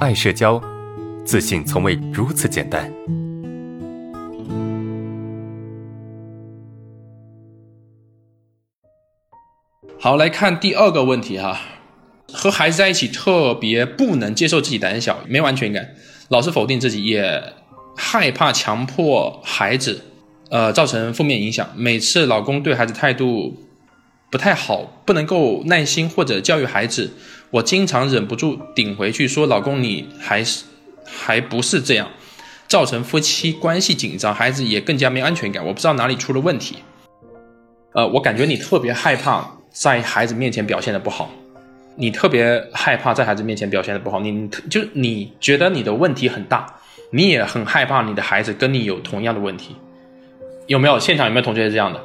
爱社交，自信从未如此简单。好，来看第二个问题哈，和孩子在一起特别不能接受自己胆小，没有安全感，老是否定自己，也害怕强迫孩子，呃，造成负面影响。每次老公对孩子态度不太好，不能够耐心或者教育孩子，我经常忍不住顶回去说：“老公，你还是还不是这样，造成夫妻关系紧张，孩子也更加没安全感。我不知道哪里出了问题。”呃，我感觉你特别害怕。在孩子面前表现的不好，你特别害怕在孩子面前表现的不好，你就你觉得你的问题很大，你也很害怕你的孩子跟你有同样的问题，有没有？现场有没有同学是这样的？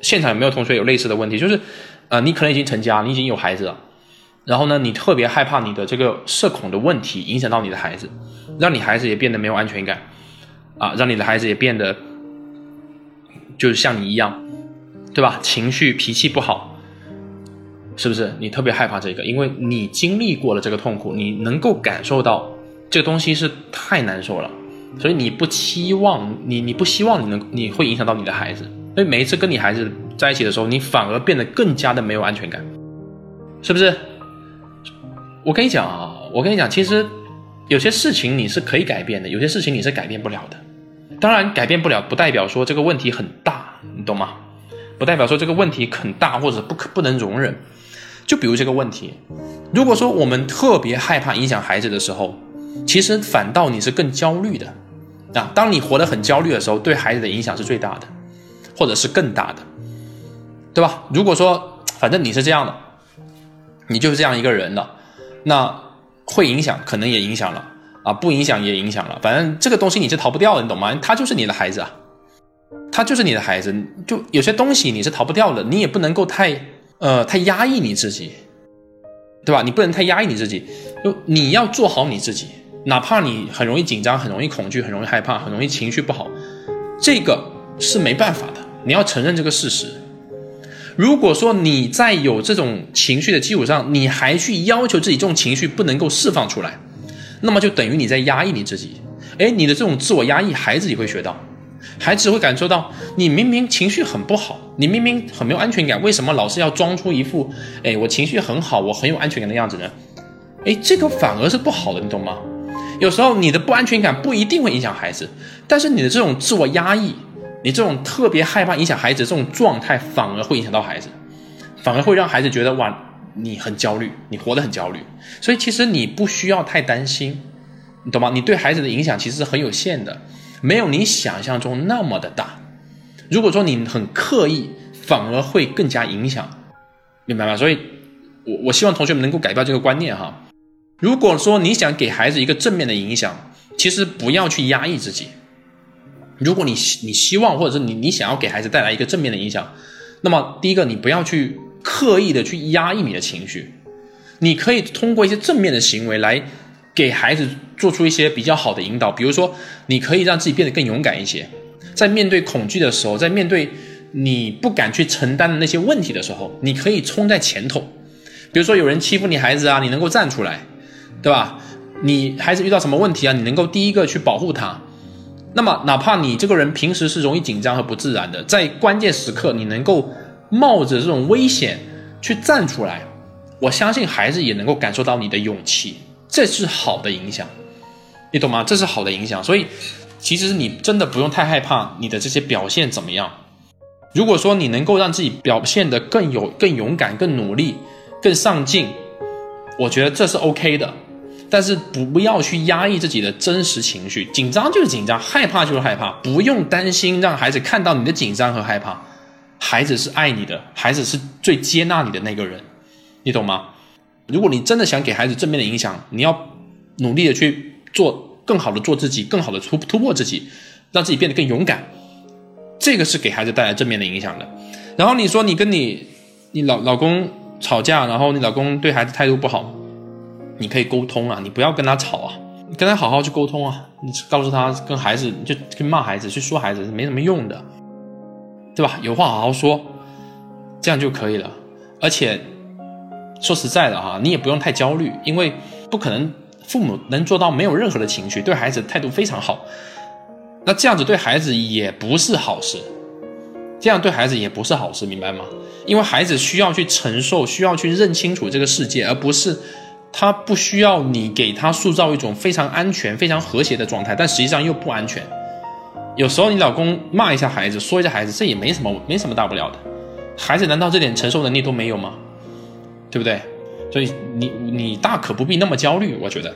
现场有没有同学有类似的问题？就是，呃，你可能已经成家，你已经有孩子了，然后呢，你特别害怕你的这个社恐的问题影响到你的孩子，让你孩子也变得没有安全感，啊，让你的孩子也变得就是像你一样。对吧？情绪脾气不好，是不是？你特别害怕这个，因为你经历过了这个痛苦，你能够感受到这个东西是太难受了，所以你不期望你，你不希望你能，你会影响到你的孩子。所以每一次跟你孩子在一起的时候，你反而变得更加的没有安全感，是不是？我跟你讲啊，我跟你讲，其实有些事情你是可以改变的，有些事情你是改变不了的。当然，改变不了不代表说这个问题很大，你懂吗？不代表说这个问题很大或者不可不能容忍，就比如这个问题，如果说我们特别害怕影响孩子的时候，其实反倒你是更焦虑的啊。当你活得很焦虑的时候，对孩子的影响是最大的，或者是更大的，对吧？如果说反正你是这样的，你就是这样一个人的，那会影响，可能也影响了啊，不影响也影响了，反正这个东西你是逃不掉的，你懂吗？他就是你的孩子啊。他就是你的孩子，就有些东西你是逃不掉的，你也不能够太呃太压抑你自己，对吧？你不能太压抑你自己，就你要做好你自己，哪怕你很容易紧张、很容易恐惧、很容易害怕、很容易情绪不好，这个是没办法的，你要承认这个事实。如果说你在有这种情绪的基础上，你还去要求自己这种情绪不能够释放出来，那么就等于你在压抑你自己。哎，你的这种自我压抑，孩子也会学到。孩子会感受到，你明明情绪很不好，你明明很没有安全感，为什么老是要装出一副，哎，我情绪很好，我很有安全感的样子呢？哎，这个反而是不好的，你懂吗？有时候你的不安全感不一定会影响孩子，但是你的这种自我压抑，你这种特别害怕影响孩子这种状态，反而会影响到孩子，反而会让孩子觉得哇，你很焦虑，你活得很焦虑。所以其实你不需要太担心，你懂吗？你对孩子的影响其实是很有限的。没有你想象中那么的大。如果说你很刻意，反而会更加影响，明白吗？所以，我我希望同学们能够改掉这个观念哈。如果说你想给孩子一个正面的影响，其实不要去压抑自己。如果你你希望或者是你你想要给孩子带来一个正面的影响，那么第一个你不要去刻意的去压抑你的情绪，你可以通过一些正面的行为来。给孩子做出一些比较好的引导，比如说，你可以让自己变得更勇敢一些，在面对恐惧的时候，在面对你不敢去承担的那些问题的时候，你可以冲在前头。比如说，有人欺负你孩子啊，你能够站出来，对吧？你孩子遇到什么问题啊，你能够第一个去保护他。那么，哪怕你这个人平时是容易紧张和不自然的，在关键时刻，你能够冒着这种危险去站出来，我相信孩子也能够感受到你的勇气。这是好的影响，你懂吗？这是好的影响，所以其实你真的不用太害怕你的这些表现怎么样。如果说你能够让自己表现得更有、更勇敢、更努力、更上进，我觉得这是 OK 的。但是不要去压抑自己的真实情绪，紧张就是紧张，害怕就是害怕，不用担心让孩子看到你的紧张和害怕。孩子是爱你的，孩子是最接纳你的那个人，你懂吗？如果你真的想给孩子正面的影响，你要努力的去做更好的做自己，更好的突突破自己，让自己变得更勇敢，这个是给孩子带来正面的影响的。然后你说你跟你你老老公吵架，然后你老公对孩子态度不好，你可以沟通啊，你不要跟他吵啊，你跟他好好去沟通啊，你告诉他跟孩子就跟骂孩子去说孩子是没什么用的，对吧？有话好好说，这样就可以了，而且。说实在的哈，你也不用太焦虑，因为不可能父母能做到没有任何的情绪，对孩子态度非常好，那这样子对孩子也不是好事，这样对孩子也不是好事，明白吗？因为孩子需要去承受，需要去认清楚这个世界，而不是他不需要你给他塑造一种非常安全、非常和谐的状态，但实际上又不安全。有时候你老公骂一下孩子，说一下孩子，这也没什么，没什么大不了的。孩子难道这点承受能力都没有吗？对不对？所以你你大可不必那么焦虑，我觉得。